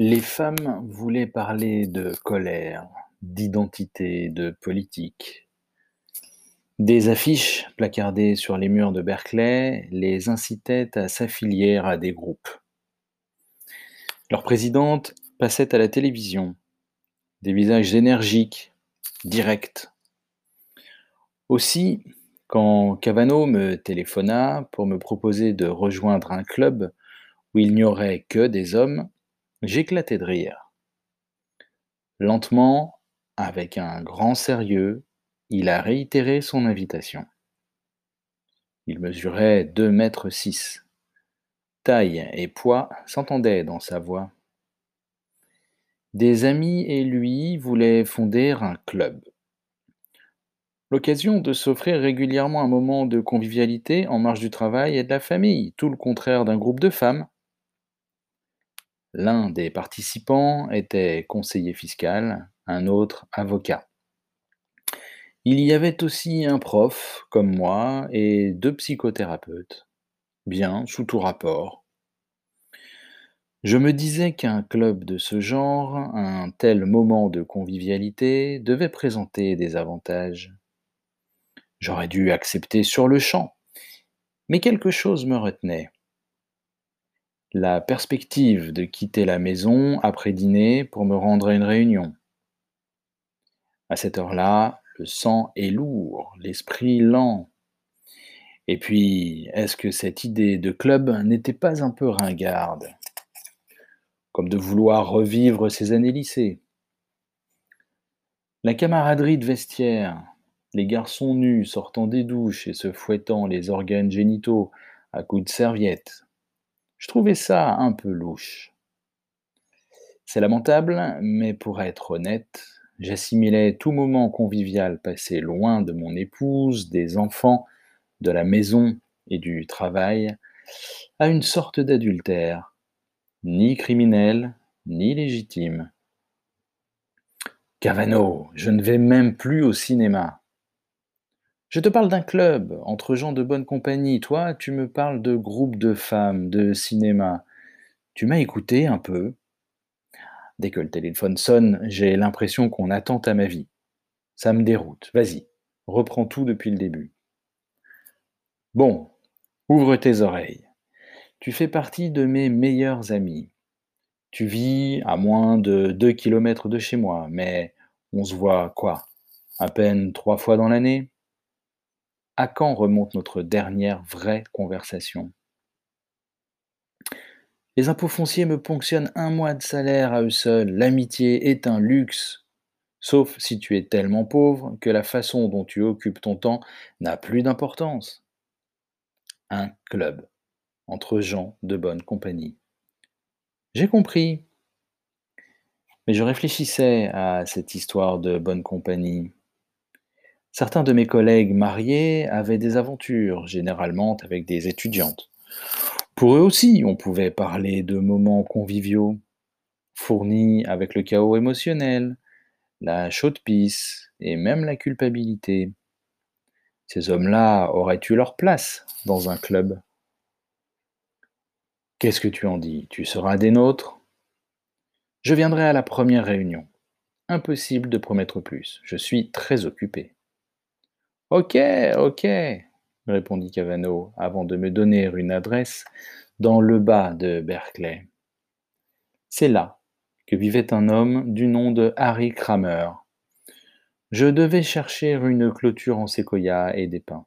Les femmes voulaient parler de colère, d'identité, de politique. Des affiches placardées sur les murs de Berkeley les incitaient à s'affilier à des groupes. Leur présidente passait à la télévision, des visages énergiques, directs. Aussi, quand Cavano me téléphona pour me proposer de rejoindre un club où il n'y aurait que des hommes, j'éclatai de rire. Lentement, avec un grand sérieux, il a réitéré son invitation. Il mesurait deux mètres six. Taille et poids s'entendaient dans sa voix. Des amis et lui voulaient fonder un club. L'occasion de s'offrir régulièrement un moment de convivialité en marge du travail et de la famille, tout le contraire d'un groupe de femmes. L'un des participants était conseiller fiscal, un autre avocat. Il y avait aussi un prof, comme moi, et deux psychothérapeutes. Bien, sous tout rapport. Je me disais qu'un club de ce genre, un tel moment de convivialité, devait présenter des avantages. J'aurais dû accepter sur le champ, mais quelque chose me retenait. La perspective de quitter la maison après dîner pour me rendre à une réunion. À cette heure-là, le sang est lourd, l'esprit lent. Et puis, est-ce que cette idée de club n'était pas un peu ringarde? Comme de vouloir revivre ses années lycée. La camaraderie de vestiaire, les garçons nus sortant des douches et se fouettant les organes génitaux à coups de serviette. Je trouvais ça un peu louche. C'est lamentable, mais pour être honnête, J'assimilais tout moment convivial passé loin de mon épouse, des enfants, de la maison et du travail à une sorte d'adultère, ni criminel, ni légitime. Cavano, je ne vais même plus au cinéma. Je te parle d'un club, entre gens de bonne compagnie. Toi, tu me parles de groupes de femmes, de cinéma. Tu m'as écouté un peu, Dès que le téléphone sonne, j'ai l'impression qu'on attend à ma vie. Ça me déroute. Vas-y, reprends tout depuis le début. Bon, ouvre tes oreilles. Tu fais partie de mes meilleurs amis. Tu vis à moins de deux kilomètres de chez moi, mais on se voit quoi À peine trois fois dans l'année? À quand remonte notre dernière vraie conversation? Les impôts fonciers me ponctionnent un mois de salaire à eux seuls. L'amitié est un luxe. Sauf si tu es tellement pauvre que la façon dont tu occupes ton temps n'a plus d'importance. Un club entre gens de bonne compagnie. J'ai compris. Mais je réfléchissais à cette histoire de bonne compagnie. Certains de mes collègues mariés avaient des aventures, généralement avec des étudiantes. Pour eux aussi, on pouvait parler de moments conviviaux, fournis avec le chaos émotionnel, la chaude pisse et même la culpabilité. Ces hommes-là auraient eu leur place dans un club. Qu'est-ce que tu en dis? Tu seras des nôtres? Je viendrai à la première réunion. Impossible de promettre plus. Je suis très occupé. Ok, ok, répondit Cavano, avant de me donner une adresse dans le bas de Berkeley. C'est là que vivait un homme du nom de Harry Kramer. Je devais chercher une clôture en séquoia et des pins.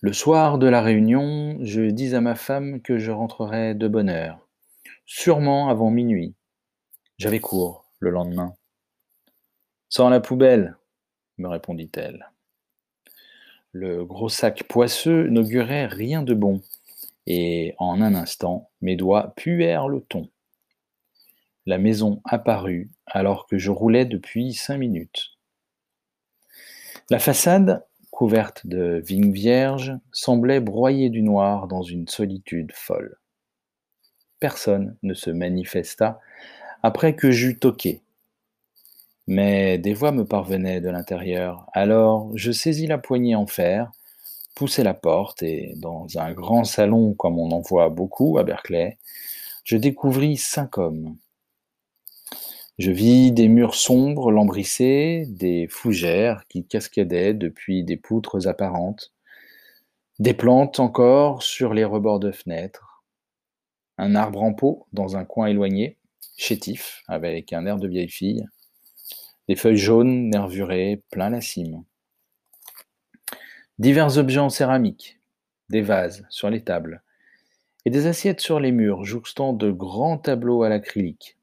Le soir de la réunion, je dis à ma femme que je rentrerais de bonne heure, sûrement avant minuit. J'avais cours le lendemain. Sans la poubelle, me répondit-elle. Le gros sac poisseux n'augurait rien de bon, et en un instant, mes doigts puèrent le ton. La maison apparut alors que je roulais depuis cinq minutes. La façade, couverte de vignes vierges, semblait broyer du noir dans une solitude folle. Personne ne se manifesta après que j'eus toqué mais des voix me parvenaient de l'intérieur. Alors je saisis la poignée en fer, poussai la porte et, dans un grand salon comme on en voit beaucoup à Berkeley, je découvris cinq hommes. Je vis des murs sombres lambrissés, des fougères qui cascadaient depuis des poutres apparentes, des plantes encore sur les rebords de fenêtres, un arbre en pot dans un coin éloigné, chétif, avec un air de vieille fille, des feuilles jaunes nervurées plein la cime. Divers objets en céramique, des vases sur les tables, et des assiettes sur les murs jouxtant de grands tableaux à l'acrylique,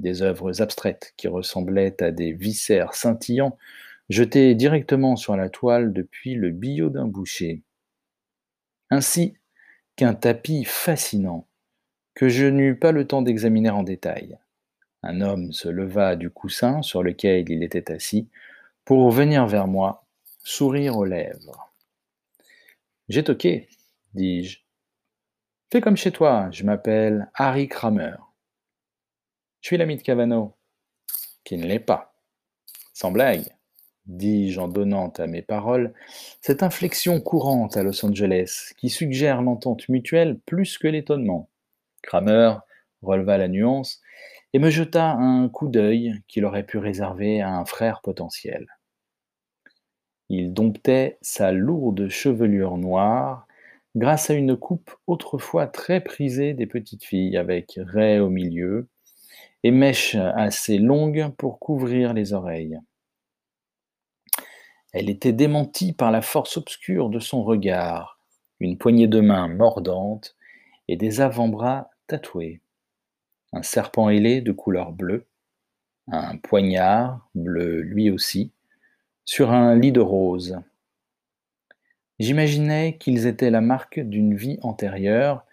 des œuvres abstraites qui ressemblaient à des viscères scintillants jetés directement sur la toile depuis le billot d'un boucher ainsi qu'un tapis fascinant que je n'eus pas le temps d'examiner en détail. Un homme se leva du coussin sur lequel il était assis pour venir vers moi, sourire aux lèvres. J'ai toqué, dis-je. Fais comme chez toi, je m'appelle Harry Kramer. Je suis l'ami de Cavano, qui ne l'est pas. Sans blague dis-je en donnant à mes paroles cette inflexion courante à Los Angeles qui suggère l'entente mutuelle plus que l'étonnement. Kramer releva la nuance et me jeta un coup d'œil qu'il aurait pu réserver à un frère potentiel. Il domptait sa lourde chevelure noire grâce à une coupe autrefois très prisée des petites filles avec raie au milieu et mèche assez longue pour couvrir les oreilles. Elle était démentie par la force obscure de son regard, une poignée de main mordante et des avant-bras tatoués. Un serpent ailé de couleur bleue, un poignard bleu lui aussi, sur un lit de rose. J'imaginais qu'ils étaient la marque d'une vie antérieure,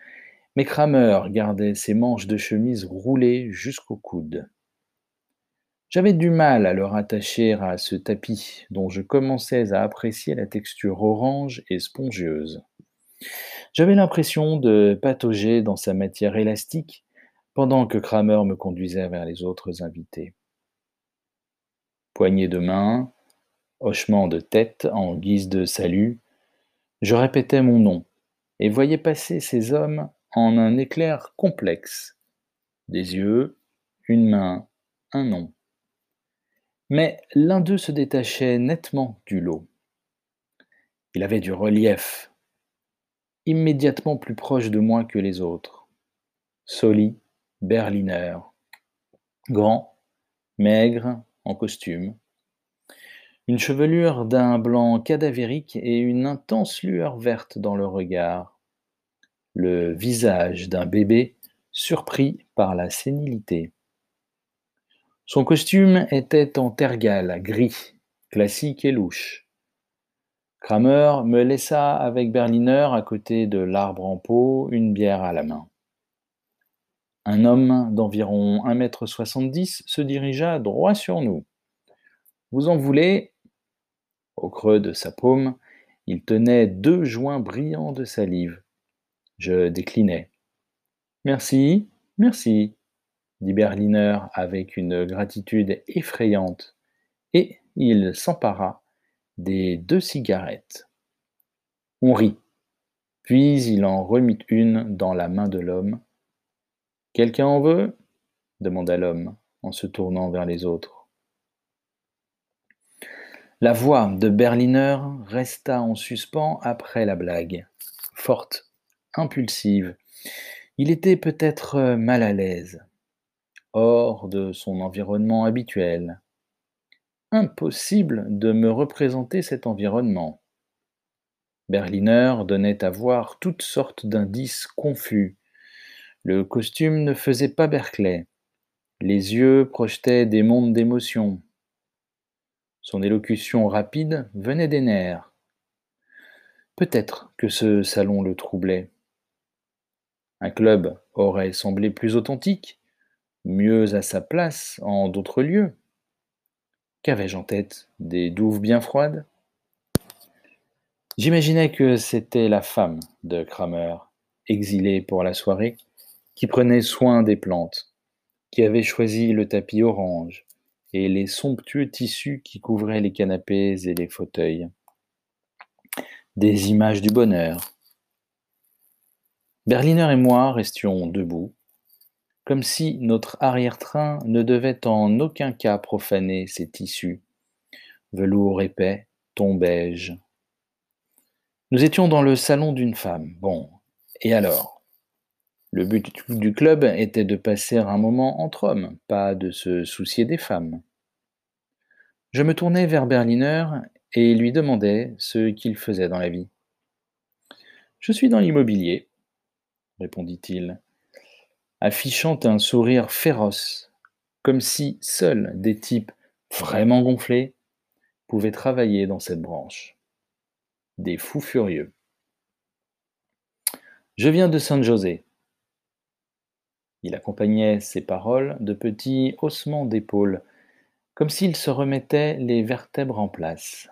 mais Kramer gardait ses manches de chemise roulées jusqu'au coude. J'avais du mal à le rattacher à ce tapis dont je commençais à apprécier la texture orange et spongieuse. J'avais l'impression de patauger dans sa matière élastique pendant que Kramer me conduisait vers les autres invités. Poignée de main, hochement de tête en guise de salut, je répétais mon nom et voyais passer ces hommes en un éclair complexe. Des yeux, une main, un nom. Mais l'un d'eux se détachait nettement du lot. Il avait du relief, immédiatement plus proche de moi que les autres. Soli, berliner, grand, maigre, en costume, une chevelure d'un blanc cadavérique et une intense lueur verte dans le regard, le visage d'un bébé surpris par la sénilité. Son costume était en tergal gris, classique et louche. Kramer me laissa avec Berliner à côté de l'arbre en pot, une bière à la main. Un homme d'environ un mètre soixante-dix se dirigea droit sur nous. Vous en voulez? Au creux de sa paume, il tenait deux joints brillants de salive. Je déclinai. Merci, merci dit Berliner avec une gratitude effrayante, et il s'empara des deux cigarettes. On rit, puis il en remit une dans la main de l'homme. Quelqu'un en veut? demanda l'homme en se tournant vers les autres. La voix de Berliner resta en suspens après la blague, forte, impulsive. Il était peut-être mal à l'aise hors de son environnement habituel. Impossible de me représenter cet environnement. Berliner donnait à voir toutes sortes d'indices confus. Le costume ne faisait pas Berkeley. Les yeux projetaient des mondes d'émotions. Son élocution rapide venait des nerfs. Peut-être que ce salon le troublait. Un club aurait semblé plus authentique mieux à sa place en d'autres lieux. Qu'avais-je en tête? Des douves bien froides? J'imaginais que c'était la femme de Kramer, exilée pour la soirée, qui prenait soin des plantes, qui avait choisi le tapis orange et les somptueux tissus qui couvraient les canapés et les fauteuils. des images du bonheur. Berliner et moi restions debout, comme si notre arrière-train ne devait en aucun cas profaner ces tissus, velours épais, ton beige. Nous étions dans le salon d'une femme. Bon, et alors? Le but du club était de passer un moment entre hommes, pas de se soucier des femmes. Je me tournai vers Berliner et lui demandai ce qu'il faisait dans la vie. Je suis dans l'immobilier, répondit-il, affichant un sourire féroce, comme si seuls des types vraiment gonflés pouvaient travailler dans cette branche. Des fous furieux. Je viens de San José. Il accompagnait ses paroles de petits haussements d'épaules, comme s'il se remettait les vertèbres en place.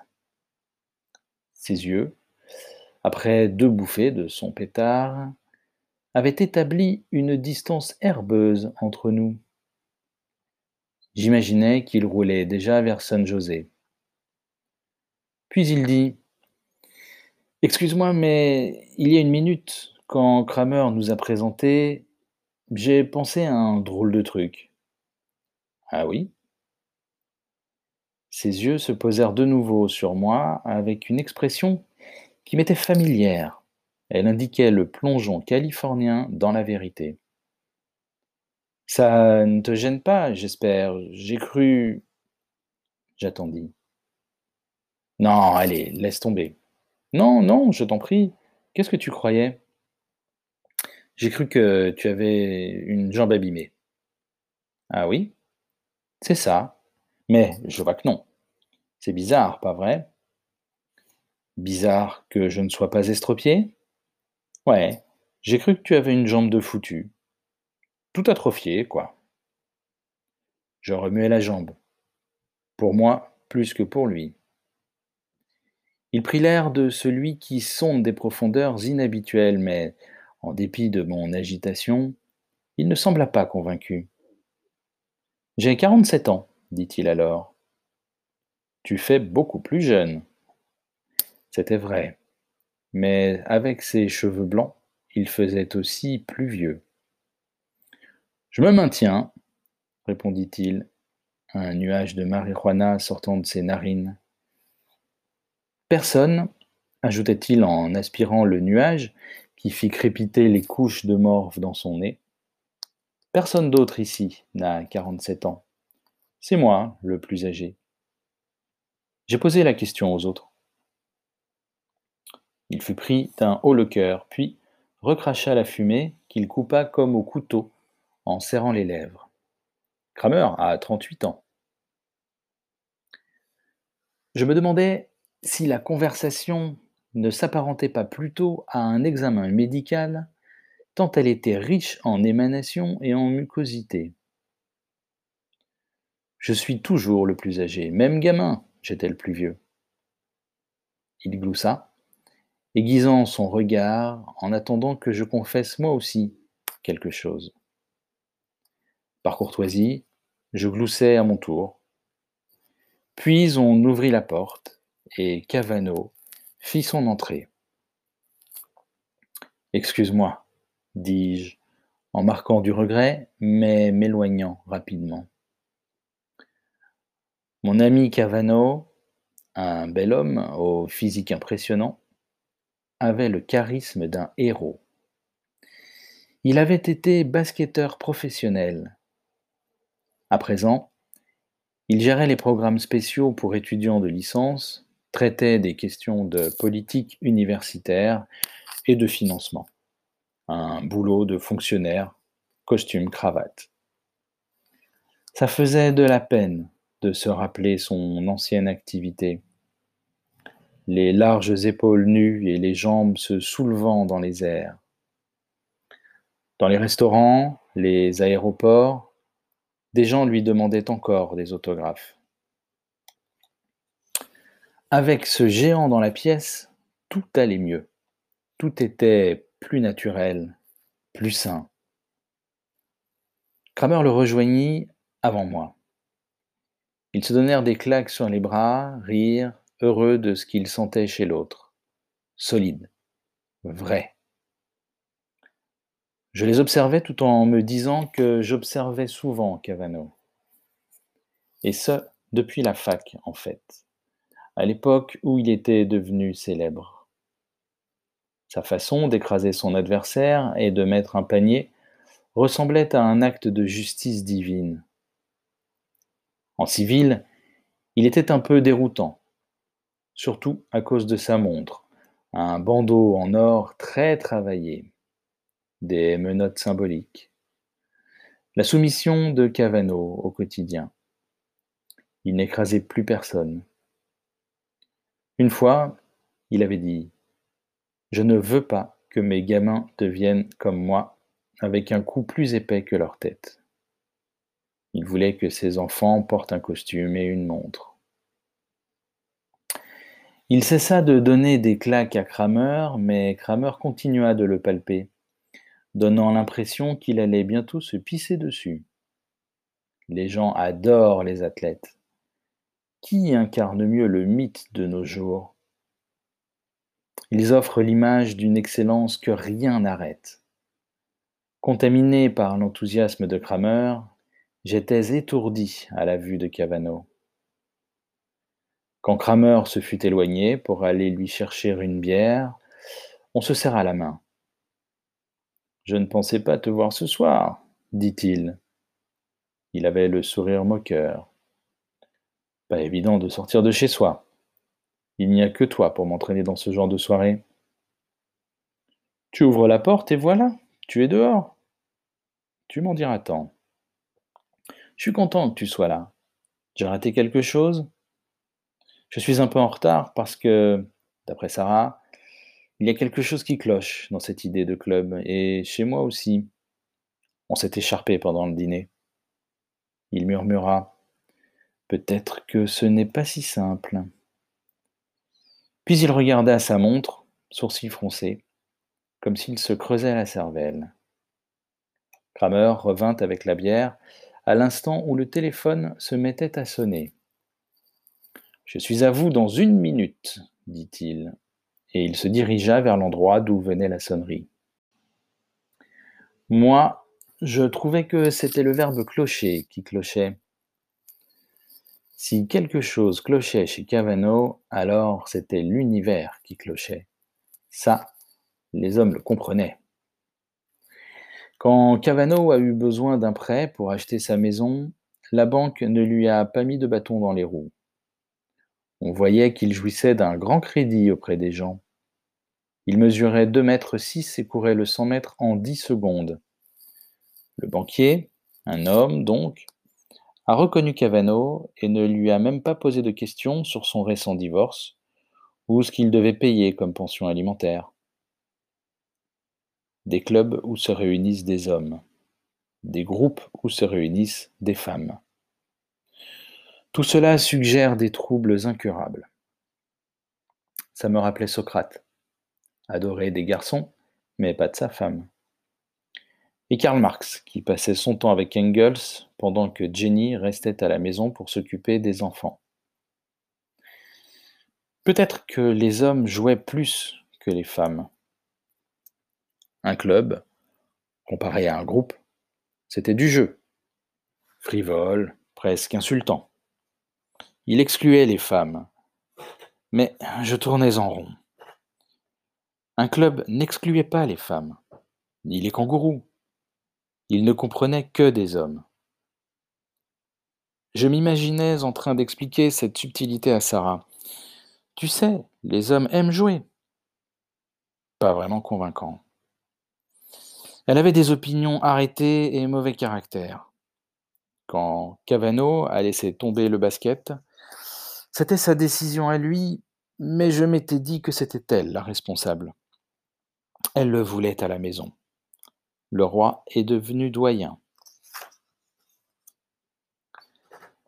Ses yeux, après deux bouffées de son pétard, avait établi une distance herbeuse entre nous. J'imaginais qu'il roulait déjà vers San José. Puis il dit Excuse-moi, mais il y a une minute, quand Kramer nous a présenté, j'ai pensé à un drôle de truc. Ah oui? Ses yeux se posèrent de nouveau sur moi avec une expression qui m'était familière. Elle indiquait le plongeon californien dans la vérité. Ça ne te gêne pas, j'espère. J'ai cru. J'attendis. Non, allez, laisse tomber. Non, non, je t'en prie. Qu'est-ce que tu croyais? J'ai cru que tu avais une jambe abîmée. Ah oui? C'est ça. Mais je vois que non. C'est bizarre, pas vrai? Bizarre que je ne sois pas estropié? Ouais, j'ai cru que tu avais une jambe de foutu. Tout atrophié, quoi. Je remuai la jambe. Pour moi, plus que pour lui. Il prit l'air de celui qui sonde des profondeurs inhabituelles, mais, en dépit de mon agitation, il ne sembla pas convaincu. J'ai quarante-sept ans, dit-il alors. Tu fais beaucoup plus jeune. C'était vrai mais avec ses cheveux blancs, il faisait aussi plus vieux. Je me maintiens, répondit-il, un nuage de marijuana sortant de ses narines. Personne, ajoutait-il en aspirant le nuage qui fit crépiter les couches de morve dans son nez, personne d'autre ici n'a quarante-sept ans. C'est moi le plus âgé. J'ai posé la question aux autres. Il fut pris d'un haut le cœur, puis recracha la fumée qu'il coupa comme au couteau en serrant les lèvres. Kramer a trente-huit ans. Je me demandais si la conversation ne s'apparentait pas plutôt à un examen médical, tant elle était riche en émanations et en mucosité. Je suis toujours le plus âgé, même gamin, j'étais le plus vieux. Il gloussa, aiguisant son regard en attendant que je confesse moi aussi quelque chose. Par courtoisie, je gloussai à mon tour. Puis on ouvrit la porte et Cavano fit son entrée. Excuse-moi, dis-je, en marquant du regret, mais m'éloignant rapidement. Mon ami Cavano, un bel homme au physique impressionnant, avait le charisme d'un héros. Il avait été basketteur professionnel. À présent, il gérait les programmes spéciaux pour étudiants de licence, traitait des questions de politique universitaire et de financement. Un boulot de fonctionnaire, costume, cravate. Ça faisait de la peine de se rappeler son ancienne activité les larges épaules nues et les jambes se soulevant dans les airs. Dans les restaurants, les aéroports, des gens lui demandaient encore des autographes. Avec ce géant dans la pièce, tout allait mieux. Tout était plus naturel, plus sain. Kramer le rejoignit avant moi. Ils se donnèrent des claques sur les bras, rirent, heureux de ce qu'il sentait chez l'autre, solides, vrais. Je les observais tout en me disant que j'observais souvent Cavano. Et ce, depuis la fac, en fait, à l'époque où il était devenu célèbre. Sa façon d'écraser son adversaire et de mettre un panier ressemblait à un acte de justice divine. En civil, il était un peu déroutant, surtout à cause de sa montre, un bandeau en or très travaillé, des menottes symboliques, la soumission de Cavano au quotidien. Il n'écrasait plus personne. Une fois, il avait dit Je ne veux pas que mes gamins deviennent comme moi, avec un cou plus épais que leur tête. Il voulait que ses enfants portent un costume et une montre. Il cessa de donner des claques à Kramer, mais Kramer continua de le palper, donnant l'impression qu'il allait bientôt se pisser dessus. Les gens adorent les athlètes. Qui incarne mieux le mythe de nos jours? Ils offrent l'image d'une excellence que rien n'arrête. Contaminé par l'enthousiasme de Kramer, J'étais étourdi à la vue de Cavano. Quand Kramer se fut éloigné pour aller lui chercher une bière, on se serra la main. Je ne pensais pas te voir ce soir, dit-il. Il avait le sourire moqueur. Pas évident de sortir de chez soi. Il n'y a que toi pour m'entraîner dans ce genre de soirée. Tu ouvres la porte et voilà, tu es dehors. Tu m'en diras tant. Je suis content que tu sois là. J'ai raté quelque chose? Je suis un peu en retard parce que, d'après Sarah, il y a quelque chose qui cloche dans cette idée de club, et chez moi aussi. On s'est écharpé pendant le dîner. Il murmura Peut-être que ce n'est pas si simple. Puis il regarda sa montre, sourcils froncés, comme s'il se creusait la cervelle. Kramer revint avec la bière à l'instant où le téléphone se mettait à sonner. Je suis à vous dans une minute, dit-il, et il se dirigea vers l'endroit d'où venait la sonnerie. Moi, je trouvais que c'était le verbe clocher qui clochait. Si quelque chose clochait chez Cavano, alors c'était l'univers qui clochait. Ça, les hommes le comprenaient. Quand Cavano a eu besoin d'un prêt pour acheter sa maison, la banque ne lui a pas mis de bâton dans les roues. On voyait qu'il jouissait d'un grand crédit auprès des gens. Il mesurait deux mètres six et courait le cent mètres en dix secondes. Le banquier, un homme donc, a reconnu Cavano et ne lui a même pas posé de questions sur son récent divorce ou ce qu'il devait payer comme pension alimentaire des clubs où se réunissent des hommes, des groupes où se réunissent des femmes. Tout cela suggère des troubles incurables. Ça me rappelait Socrate, adoré des garçons, mais pas de sa femme. Et Karl Marx, qui passait son temps avec Engels pendant que Jenny restait à la maison pour s'occuper des enfants. Peut-être que les hommes jouaient plus que les femmes, un club, comparé à un groupe, c'était du jeu. Frivole, presque insultant. Il excluait les femmes. Mais je tournais en rond. Un club n'excluait pas les femmes, ni les kangourous. Il ne comprenait que des hommes. Je m'imaginais en train d'expliquer cette subtilité à Sarah. Tu sais, les hommes aiment jouer. Pas vraiment convaincant. Elle avait des opinions arrêtées et mauvais caractère. Quand Cavano a laissé tomber le basket, c'était sa décision à lui, mais je m'étais dit que c'était elle la responsable. Elle le voulait à la maison. Le roi est devenu doyen.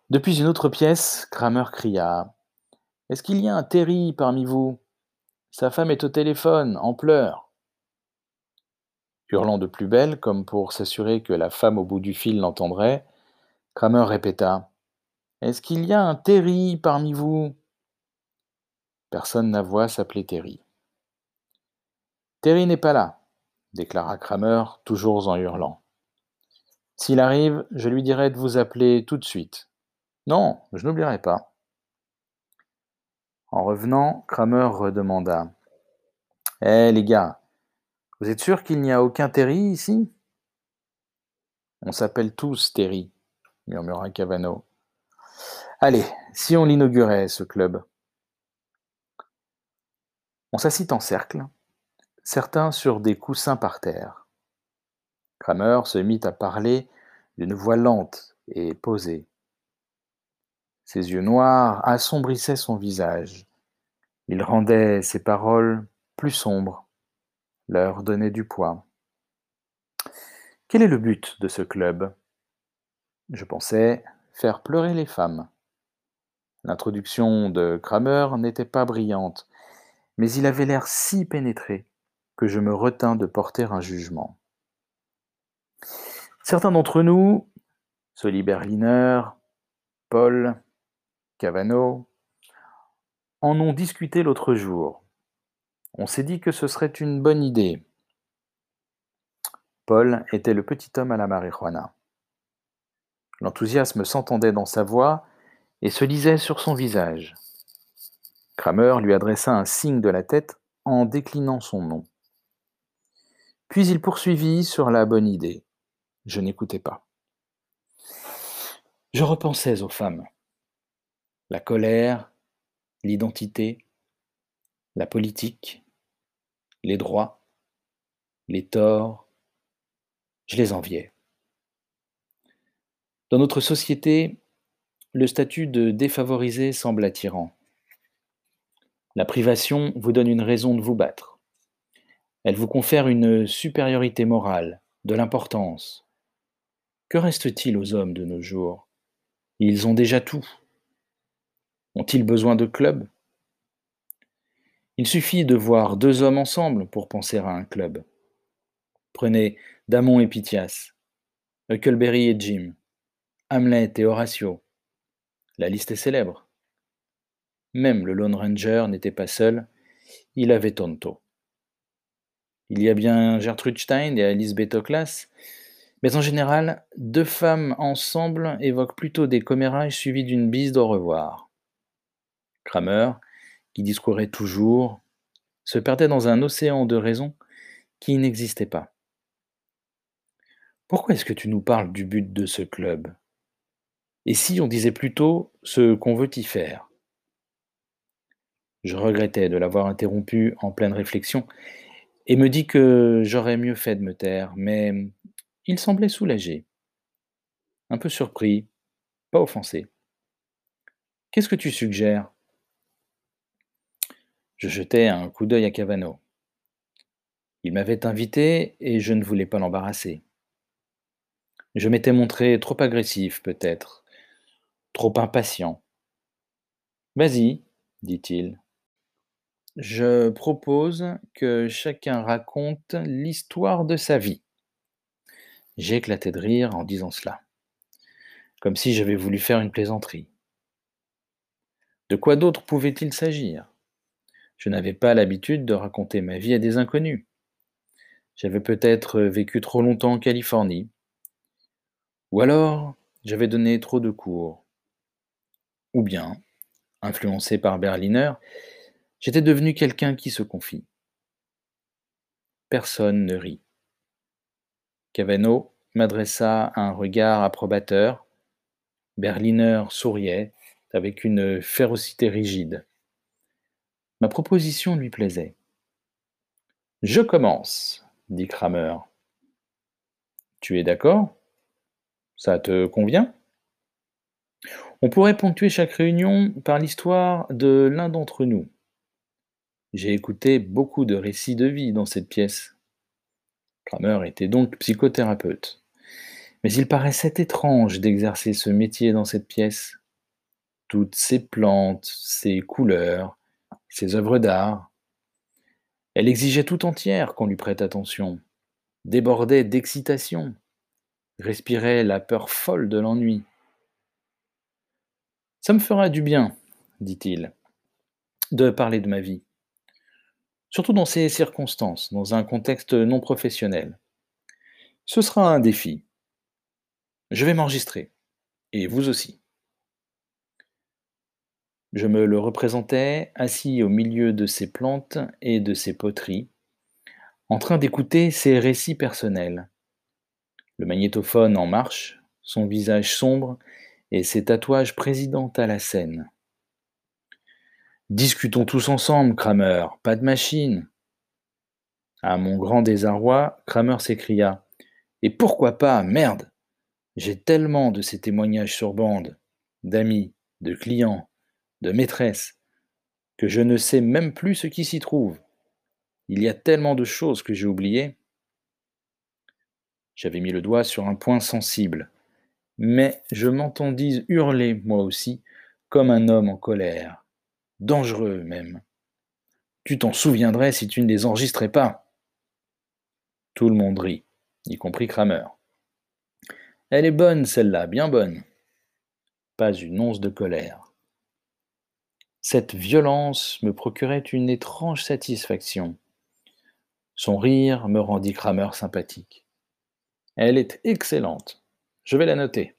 Depuis une autre pièce, Kramer cria Est-ce qu'il y a un Terry parmi vous? Sa femme est au téléphone, en pleurs hurlant de plus belle, comme pour s'assurer que la femme au bout du fil l'entendrait, Kramer répéta Est-ce qu'il y a un Terry parmi vous? Personne n'avoua s'appeler Terry. Terry n'est pas là, déclara Kramer, toujours en hurlant. S'il arrive, je lui dirai de vous appeler tout de suite. Non, je n'oublierai pas. En revenant, Kramer redemanda. Eh les gars, vous êtes sûrs qu'il n'y a aucun Terry ici? On s'appelle tous Terry, murmura Cavano. Allez, si on l'inaugurait, ce club. On s'assit en cercle, certains sur des coussins par terre. Kramer se mit à parler d'une voix lente et posée. Ses yeux noirs assombrissaient son visage. Il rendait ses paroles plus sombres, leur donnait du poids. Quel est le but de ce club? Je pensais faire pleurer les femmes. L'introduction de Kramer n'était pas brillante, mais il avait l'air si pénétré que je me retins de porter un jugement. Certains d'entre nous, Soli Berliner, Paul, Cavano, en ont discuté l'autre jour. On s'est dit que ce serait une bonne idée. Paul était le petit homme à la marijuana. L'enthousiasme s'entendait dans sa voix et se lisait sur son visage. Kramer lui adressa un signe de la tête en déclinant son nom. Puis il poursuivit sur la bonne idée. Je n'écoutais pas. Je repensais aux femmes. La colère, l'identité, la politique, les droits, les torts, je les enviais. Dans notre société, le statut de défavorisé semble attirant. La privation vous donne une raison de vous battre. Elle vous confère une supériorité morale, de l'importance. Que reste-t-il aux hommes de nos jours? Ils ont déjà tout. Ont-ils besoin de club? Il suffit de voir deux hommes ensemble pour penser à un club. Prenez Damon et Pythias, Huckleberry et Jim, Hamlet et Horatio. La liste est célèbre. Même le Lone Ranger n'était pas seul, il avait Tonto. Il y a bien Gertrude Stein et Alice Betoclas, mais en général, deux femmes ensemble évoquent plutôt des commérages suivis d'une bise d'au revoir. Kramer, qui discourait toujours, se perdait dans un océan de raisons qui n'existait pas. Pourquoi est-ce que tu nous parles du but de ce club? Et si on disait plutôt ce qu'on veut y faire? Je regrettais de l'avoir interrompu en pleine réflexion et me dis que j'aurais mieux fait de me taire, mais il semblait soulagé, un peu surpris, pas offensé. Qu'est-ce que tu suggères? Je jetai un coup d'œil à Cavano. Il m'avait invité et je ne voulais pas l'embarrasser. Je m'étais montré trop agressif, peut-être, trop impatient. Vas-y, dit-il. Je propose que chacun raconte l'histoire de sa vie. J'ai éclaté de rire en disant cela, comme si j'avais voulu faire une plaisanterie. De quoi d'autre pouvait-il s'agir? Je n'avais pas l'habitude de raconter ma vie à des inconnus. J'avais peut-être vécu trop longtemps en Californie. Ou alors, j'avais donné trop de cours. Ou bien, influencé par Berliner, j'étais devenu quelqu'un qui se confie. Personne ne rit. Cavano m'adressa un regard approbateur. Berliner souriait avec une férocité rigide. Ma proposition lui plaisait. Je commence, dit Kramer. Tu es d'accord? Ça te convient? On pourrait ponctuer chaque réunion par l'histoire de l'un d'entre nous. J'ai écouté beaucoup de récits de vie dans cette pièce. Kramer était donc psychothérapeute. Mais il paraissait étrange d'exercer ce métier dans cette pièce. Toutes ces plantes, ces couleurs, ses œuvres d'art. Elle exigeait tout entière qu'on lui prête attention, débordait d'excitation, respirait la peur folle de l'ennui. Ça me fera du bien, dit-il, de parler de ma vie. Surtout dans ces circonstances, dans un contexte non professionnel. Ce sera un défi. Je vais m'enregistrer, et vous aussi. Je me le représentais assis au milieu de ses plantes et de ses poteries, en train d'écouter ses récits personnels. Le magnétophone en marche, son visage sombre et ses tatouages président à la scène. Discutons tous ensemble, Kramer, pas de machine. À mon grand désarroi, Kramer s'écria. Et pourquoi pas, merde J'ai tellement de ces témoignages sur bande, d'amis, de clients, de maîtresse, que je ne sais même plus ce qui s'y trouve. Il y a tellement de choses que j'ai oubliées. J'avais mis le doigt sur un point sensible, mais je m'entendis hurler, moi aussi, comme un homme en colère, dangereux même. Tu t'en souviendrais si tu ne les enregistrais pas. Tout le monde rit, y compris Kramer. Elle est bonne, celle-là, bien bonne. Pas une once de colère. Cette violence me procurait une étrange satisfaction. Son rire me rendit Kramer sympathique. Elle est excellente. Je vais la noter.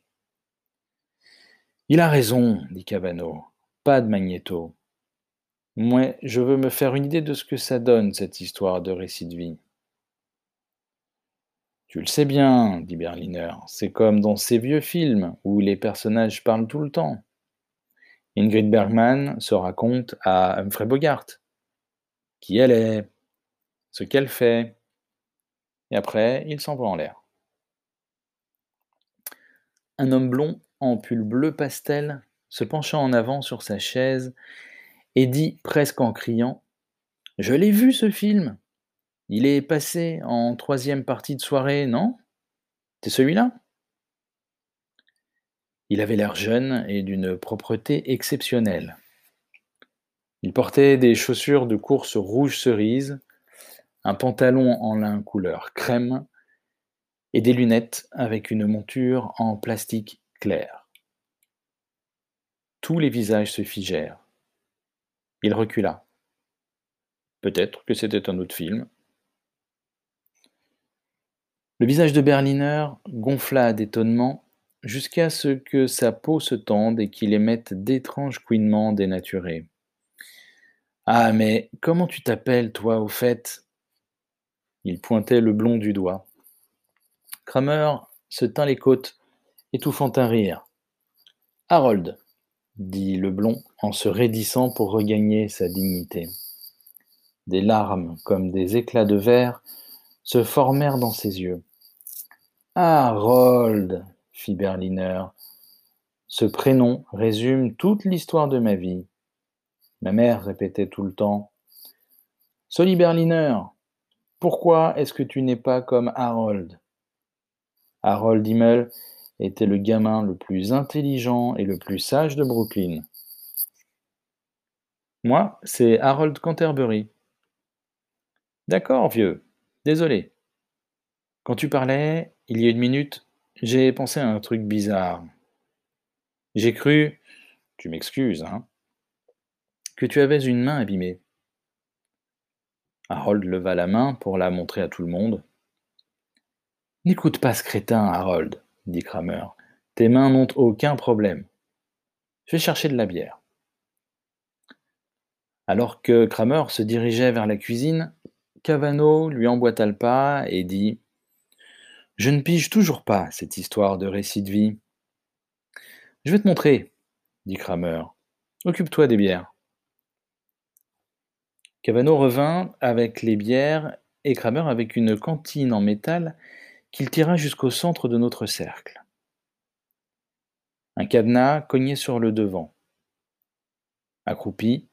Il a raison, dit Cavano. Pas de magnéto. Moi, je veux me faire une idée de ce que ça donne, cette histoire de récit de vie. Tu le sais bien, dit Berliner, c'est comme dans ces vieux films où les personnages parlent tout le temps. Ingrid Bergman se raconte à Humphrey Bogart qui elle est, ce qu'elle fait, et après il s'envoie en l'air. Un homme blond en pull bleu pastel se pencha en avant sur sa chaise et dit presque en criant Je l'ai vu ce film Il est passé en troisième partie de soirée, non? C'est celui-là? Il avait l'air jeune et d'une propreté exceptionnelle. Il portait des chaussures de course rouge cerise, un pantalon en lin couleur crème et des lunettes avec une monture en plastique clair. Tous les visages se figèrent. Il recula. Peut-être que c'était un autre film. Le visage de Berliner gonfla d'étonnement jusqu'à ce que sa peau se tende et qu'il émette d'étranges couinements dénaturés. Ah, mais comment tu t'appelles, toi, au fait? Il pointait le blond du doigt. Kramer se tint les côtes, étouffant un rire. Harold, dit le blond en se raidissant pour regagner sa dignité. Des larmes, comme des éclats de verre, se formèrent dans ses yeux. Harold fit Berliner. Ce prénom résume toute l'histoire de ma vie. Ma mère répétait tout le temps Soli Berliner, pourquoi est-ce que tu n'es pas comme Harold? Harold Himmel était le gamin le plus intelligent et le plus sage de Brooklyn. Moi, c'est Harold Canterbury. D'accord, vieux. Désolé. Quand tu parlais, il y a une minute, j'ai pensé à un truc bizarre. J'ai cru, tu m'excuses, hein, que tu avais une main abîmée. Harold leva la main pour la montrer à tout le monde. N'écoute pas ce crétin, Harold, dit Kramer. Tes mains n'ont aucun problème. Je vais chercher de la bière. Alors que Kramer se dirigeait vers la cuisine, Cavano lui emboîta le pas et dit je ne pige toujours pas cette histoire de récit de vie. Je vais te montrer, dit Kramer. Occupe-toi des bières. Cavano revint avec les bières et Kramer avec une cantine en métal qu'il tira jusqu'au centre de notre cercle. Un cadenas cognait sur le devant. Accroupi,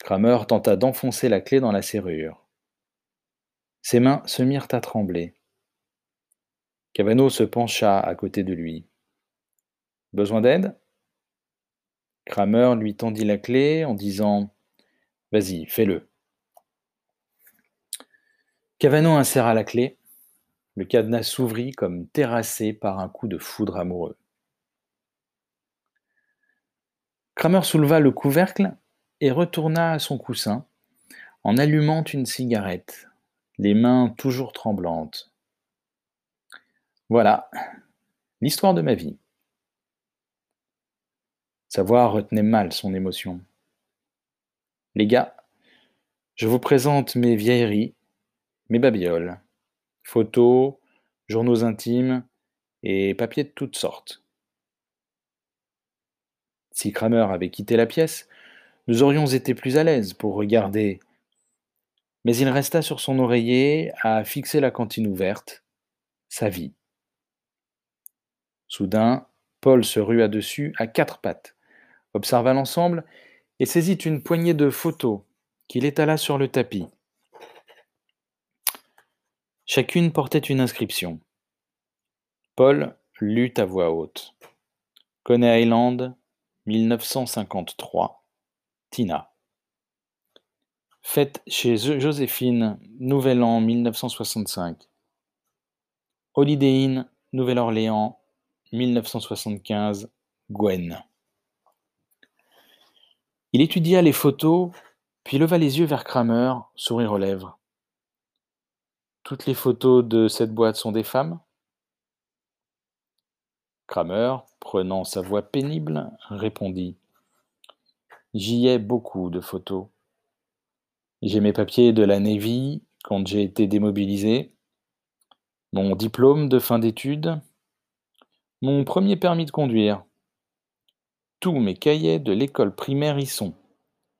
Kramer tenta d'enfoncer la clé dans la serrure. Ses mains se mirent à trembler. Cavano se pencha à côté de lui. Besoin d'aide? Kramer lui tendit la clé en disant Vas-y, fais-le. Cavano inséra la clé. Le cadenas s'ouvrit comme terrassé par un coup de foudre amoureux. Kramer souleva le couvercle et retourna à son coussin en allumant une cigarette, les mains toujours tremblantes. Voilà l'histoire de ma vie. Sa voix retenait mal son émotion. Les gars, je vous présente mes vieilleries, mes babioles, photos, journaux intimes et papiers de toutes sortes. Si Kramer avait quitté la pièce, nous aurions été plus à l'aise pour regarder. Mais il resta sur son oreiller à fixer la cantine ouverte, sa vie. Soudain, Paul se rua dessus à quatre pattes, observa l'ensemble et saisit une poignée de photos qu'il étala sur le tapis. Chacune portait une inscription. Paul lut à voix haute. Coney Island, 1953. Tina. Fête chez Joséphine, Nouvel An 1965. Holiday Inn, Nouvelle-Orléans, 1975. Gwen. Il étudia les photos, puis leva les yeux vers Kramer, sourire aux lèvres. Toutes les photos de cette boîte sont des femmes Kramer, prenant sa voix pénible, répondit J'y ai beaucoup de photos. J'ai mes papiers de la Navy quand j'ai été démobilisé, mon diplôme de fin d'études, mon premier permis de conduire. Tous mes cahiers de l'école primaire y sont,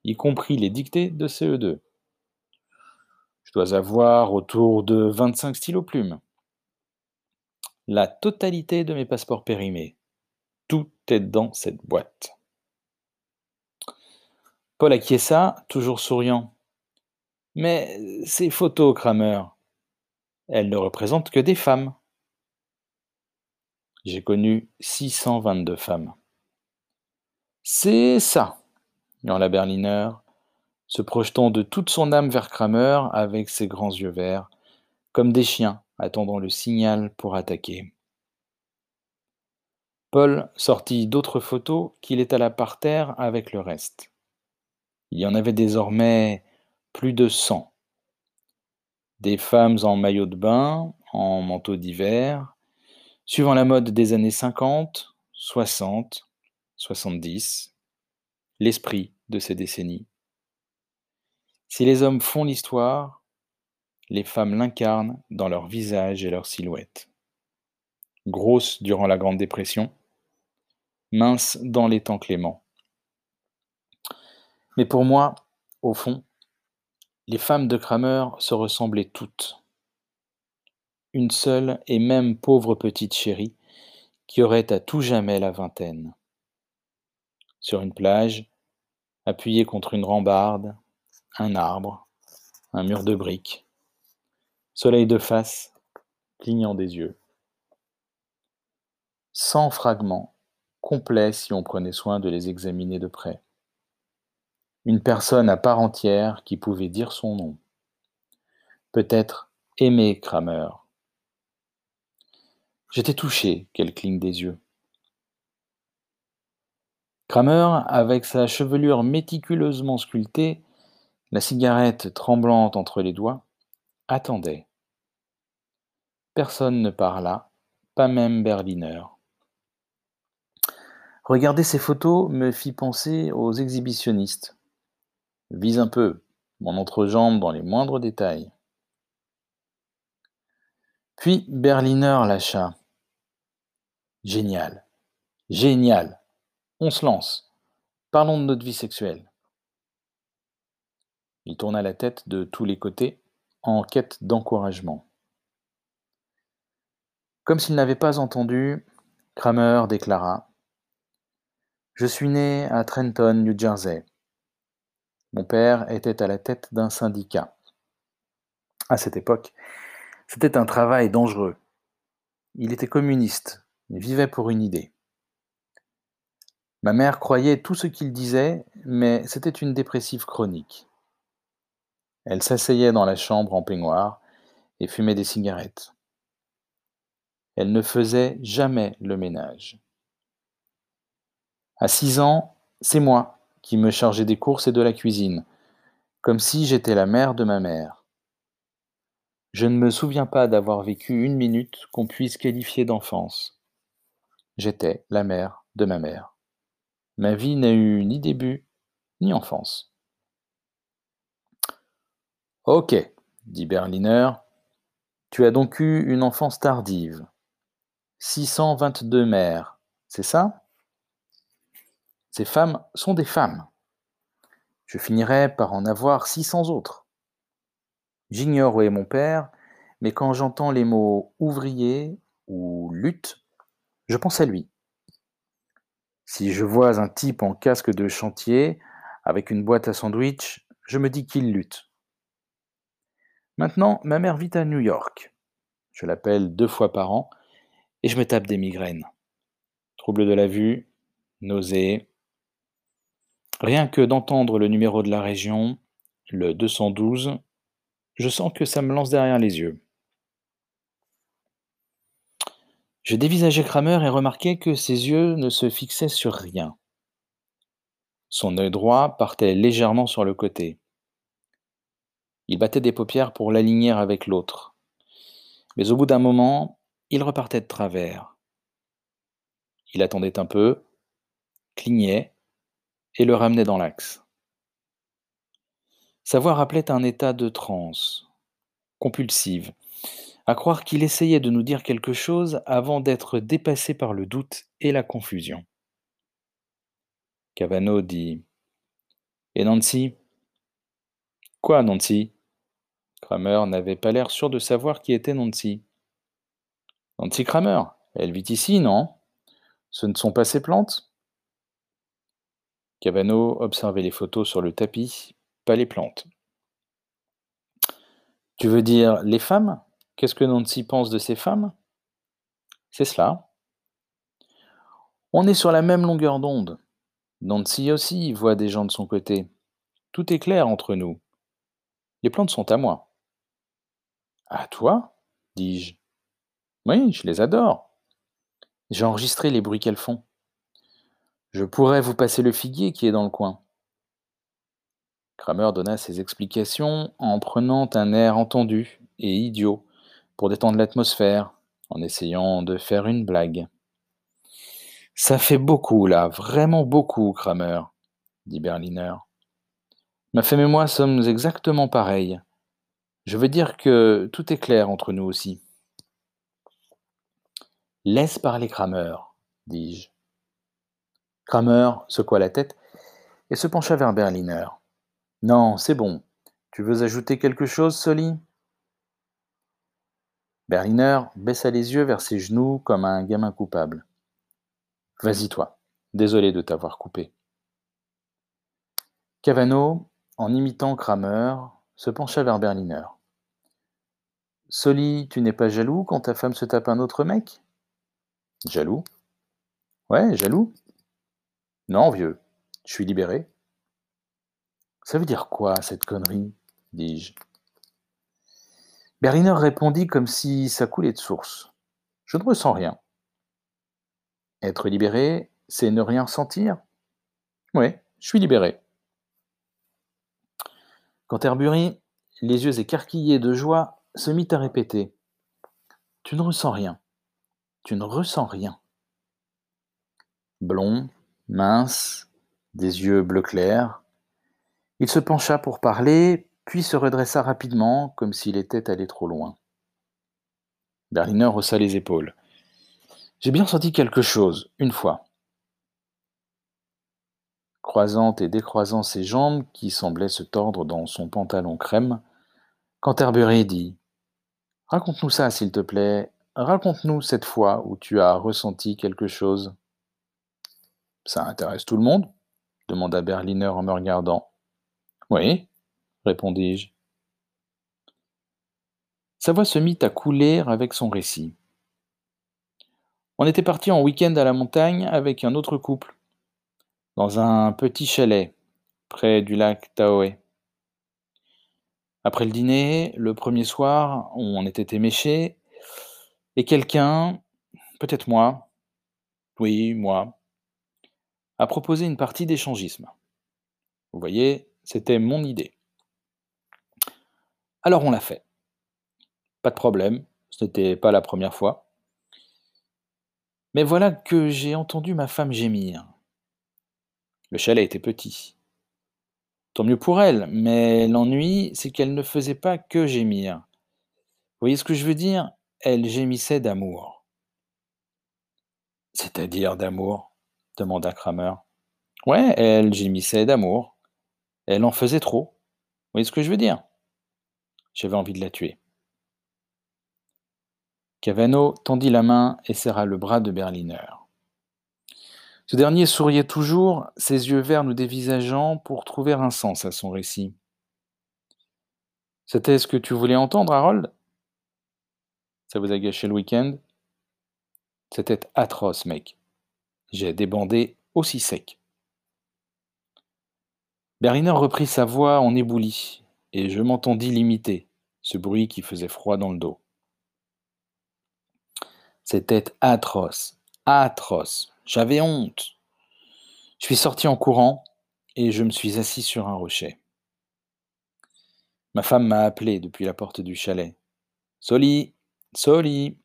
y compris les dictées de CE2. Dois avoir autour de 25 stylos plumes. La totalité de mes passeports périmés. Tout est dans cette boîte. Paul acquiesça, toujours souriant. Mais ces photos, Kramer, elles ne représentent que des femmes. J'ai connu 622 femmes. C'est ça, la Berliner, se projetant de toute son âme vers Kramer avec ses grands yeux verts, comme des chiens attendant le signal pour attaquer. Paul sortit d'autres photos qu'il étala par terre avec le reste. Il y en avait désormais plus de cent. Des femmes en maillot de bain, en manteau d'hiver, suivant la mode des années 50, 60, 70, l'esprit de ces décennies. Si les hommes font l'histoire, les femmes l'incarnent dans leur visage et leur silhouette. Grosses durant la Grande Dépression, minces dans les temps cléments. Mais pour moi, au fond, les femmes de Kramer se ressemblaient toutes. Une seule et même pauvre petite chérie qui aurait à tout jamais la vingtaine. Sur une plage, appuyée contre une rambarde, un arbre, un mur de briques, soleil de face, clignant des yeux. Cent fragments, complets si on prenait soin de les examiner de près une personne à part entière qui pouvait dire son nom. Peut-être aimer Kramer. J'étais touché qu'elle cligne des yeux. Kramer, avec sa chevelure méticuleusement sculptée, la cigarette tremblante entre les doigts, attendait. Personne ne parla, pas même Berliner. Regarder ces photos me fit penser aux exhibitionnistes Vise un peu mon entrejambe dans les moindres détails. Puis Berliner lâcha. Génial. Génial. On se lance. Parlons de notre vie sexuelle. Il tourna la tête de tous les côtés en quête d'encouragement. Comme s'il n'avait pas entendu, Kramer déclara Je suis né à Trenton, New Jersey. Mon père était à la tête d'un syndicat. À cette époque, c'était un travail dangereux. Il était communiste, il vivait pour une idée. Ma mère croyait tout ce qu'il disait, mais c'était une dépressive chronique. Elle s'asseyait dans la chambre en peignoir et fumait des cigarettes. Elle ne faisait jamais le ménage. À six ans, c'est moi qui me chargeait des courses et de la cuisine, comme si j'étais la mère de ma mère. Je ne me souviens pas d'avoir vécu une minute qu'on puisse qualifier d'enfance. J'étais la mère de ma mère. Ma vie n'a eu ni début ni enfance. Ok, dit Berliner, tu as donc eu une enfance tardive. 622 mères, c'est ça? Ces femmes sont des femmes. Je finirai par en avoir 600 autres. J'ignore où est mon père, mais quand j'entends les mots ouvrier ou lutte, je pense à lui. Si je vois un type en casque de chantier avec une boîte à sandwich, je me dis qu'il lutte. Maintenant, ma mère vit à New York. Je l'appelle deux fois par an et je me tape des migraines. Troubles de la vue, nausées. Rien que d'entendre le numéro de la région, le 212, je sens que ça me lance derrière les yeux. Je dévisageais Kramer et remarquai que ses yeux ne se fixaient sur rien. Son œil droit partait légèrement sur le côté. Il battait des paupières pour l'aligner avec l'autre. Mais au bout d'un moment, il repartait de travers. Il attendait un peu, clignait et le ramenait dans l'axe. Sa voix rappelait un état de transe, compulsive, à croire qu'il essayait de nous dire quelque chose avant d'être dépassé par le doute et la confusion. Cavano dit Et Nancy? Quoi, Nancy? Kramer n'avait pas l'air sûr de savoir qui était Nancy. Nancy Kramer, elle vit ici, non? Ce ne sont pas ses plantes? Cavano observait les photos sur le tapis, pas les plantes. Tu veux dire les femmes? Qu'est-ce que Nancy pense de ces femmes? C'est cela. On est sur la même longueur d'onde. Nancy aussi voit des gens de son côté. Tout est clair entre nous. Les plantes sont à moi. À toi dis-je. Oui, je les adore. J'ai enregistré les bruits qu'elles font. Je pourrais vous passer le figuier qui est dans le coin. Kramer donna ses explications en prenant un air entendu et idiot pour détendre l'atmosphère, en essayant de faire une blague. Ça fait beaucoup là, vraiment beaucoup, Kramer, dit Berliner. Ma femme et moi sommes exactement pareils. Je veux dire que tout est clair entre nous aussi. Laisse parler Kramer, dis-je. Kramer secoua la tête et se pencha vers Berliner. Non, c'est bon. Tu veux ajouter quelque chose, Soli? Berliner baissa les yeux vers ses genoux comme un gamin coupable. Vas-y, toi. Désolé de t'avoir coupé. Cavano, en imitant Kramer, se pencha vers Berliner. Soli, tu n'es pas jaloux quand ta femme se tape un autre mec? Jaloux Ouais, jaloux Non, vieux, je suis libéré. Ça veut dire quoi, cette connerie? dis-je. Berliner répondit comme si ça coulait de source. Je ne ressens rien. Être libéré, c'est ne rien ressentir Oui, je suis libéré. Canterbury, les yeux écarquillés de joie, se mit à répéter Tu ne ressens rien. Tu ne ressens rien. Blond, mince, des yeux bleu clair, il se pencha pour parler, puis se redressa rapidement, comme s'il était allé trop loin. Berliner haussa les épaules. J'ai bien senti quelque chose, une fois. Croisant et décroisant ses jambes, qui semblaient se tordre dans son pantalon crème, Canterbury dit Raconte-nous ça, s'il te plaît. Raconte-nous cette fois où tu as ressenti quelque chose. Ça intéresse tout le monde? demanda Berliner en me regardant. Oui, répondis-je. Sa voix se mit à couler avec son récit. On était parti en week-end à la montagne avec un autre couple, dans un petit chalet près du lac Taoé. Après le dîner, le premier soir, on était éméchés, et quelqu'un, peut-être moi, oui, moi, a proposé une partie d'échangisme. Vous voyez, c'était mon idée. Alors on l'a fait. Pas de problème, ce n'était pas la première fois. Mais voilà que j'ai entendu ma femme gémir. Le chalet était petit. Tant mieux pour elle, mais l'ennui, c'est qu'elle ne faisait pas que gémir. Vous voyez ce que je veux dire? Elle gémissait d'amour. C'est-à-dire d'amour? demanda Kramer. Ouais, elle gémissait d'amour. Elle en faisait trop. Vous voyez ce que je veux dire? J'avais envie de la tuer. Cavano tendit la main et serra le bras de Berliner. Ce dernier souriait toujours, ses yeux verts nous dévisageant pour trouver un sens à son récit. C'était ce que tu voulais entendre, Harold? Ça vous a gâché le week-end? C'était atroce, mec. J'ai débandé aussi sec. Berliner reprit sa voix en éboulis, et je m'entendis l'imiter, ce bruit qui faisait froid dans le dos. C'était atroce, atroce. J'avais honte. Je suis sorti en courant et je me suis assis sur un rocher. Ma femme m'a appelé depuis la porte du chalet. Soli, Soli,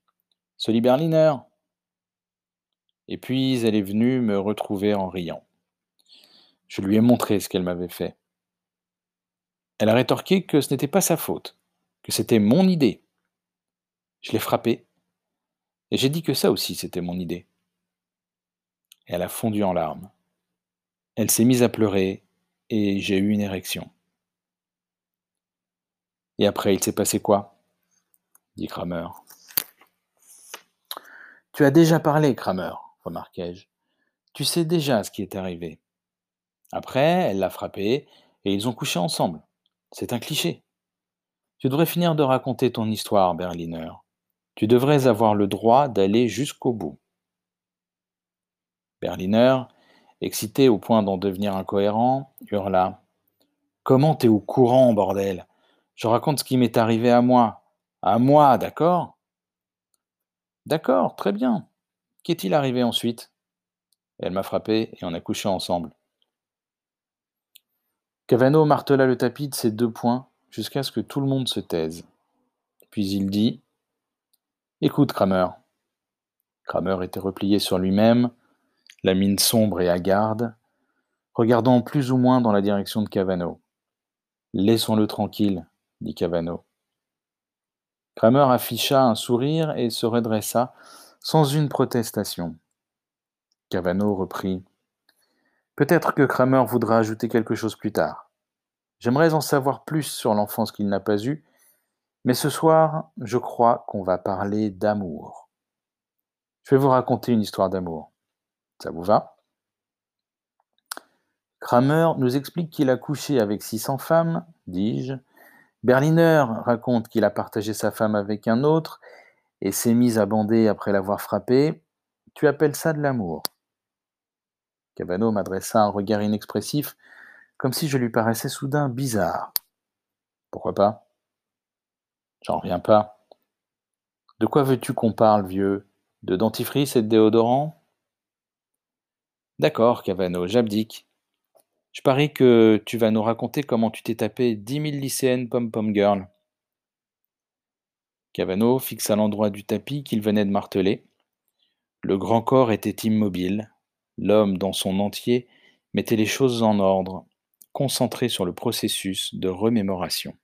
Soli Berliner. Et puis elle est venue me retrouver en riant. Je lui ai montré ce qu'elle m'avait fait. Elle a rétorqué que ce n'était pas sa faute, que c'était mon idée. Je l'ai frappée, et j'ai dit que ça aussi c'était mon idée elle a fondu en larmes. Elle s'est mise à pleurer et j'ai eu une érection. Et après, il s'est passé quoi? dit Kramer. Tu as déjà parlé, Kramer, remarquai-je. Tu sais déjà ce qui est arrivé. Après, elle l'a frappé et ils ont couché ensemble. C'est un cliché. Tu devrais finir de raconter ton histoire, Berliner. Tu devrais avoir le droit d'aller jusqu'au bout. Berliner, excité au point d'en devenir incohérent, hurla. Comment t'es au courant, bordel? Je raconte ce qui m'est arrivé à moi. À moi, d'accord? D'accord, très bien. Qu'est-il arrivé ensuite? Elle m'a frappé et on a couché ensemble. Cavano martela le tapis de ses deux poings jusqu'à ce que tout le monde se taise. Puis il dit Écoute, Kramer. Kramer était replié sur lui-même, la mine sombre et hagarde, regardant plus ou moins dans la direction de Cavano. Laissons-le tranquille, dit Cavano. Kramer afficha un sourire et se redressa sans une protestation. Cavano reprit. Peut-être que Kramer voudra ajouter quelque chose plus tard. J'aimerais en savoir plus sur l'enfance qu'il n'a pas eue, mais ce soir, je crois qu'on va parler d'amour. Je vais vous raconter une histoire d'amour. Ça vous va? Kramer nous explique qu'il a couché avec 600 femmes, dis-je. Berliner raconte qu'il a partagé sa femme avec un autre et s'est mis à bander après l'avoir frappé. Tu appelles ça de l'amour Cavano m'adressa un regard inexpressif, comme si je lui paraissais soudain bizarre. Pourquoi pas? J'en reviens pas. De quoi veux-tu qu'on parle, vieux? De dentifrice et de déodorant? D'accord, Cavano, j'abdique. Je parie que tu vas nous raconter comment tu t'es tapé dix mille lycéennes pom-pom girl. Cavano fixa l'endroit du tapis qu'il venait de marteler. Le grand corps était immobile. L'homme, dans son entier, mettait les choses en ordre, concentré sur le processus de remémoration.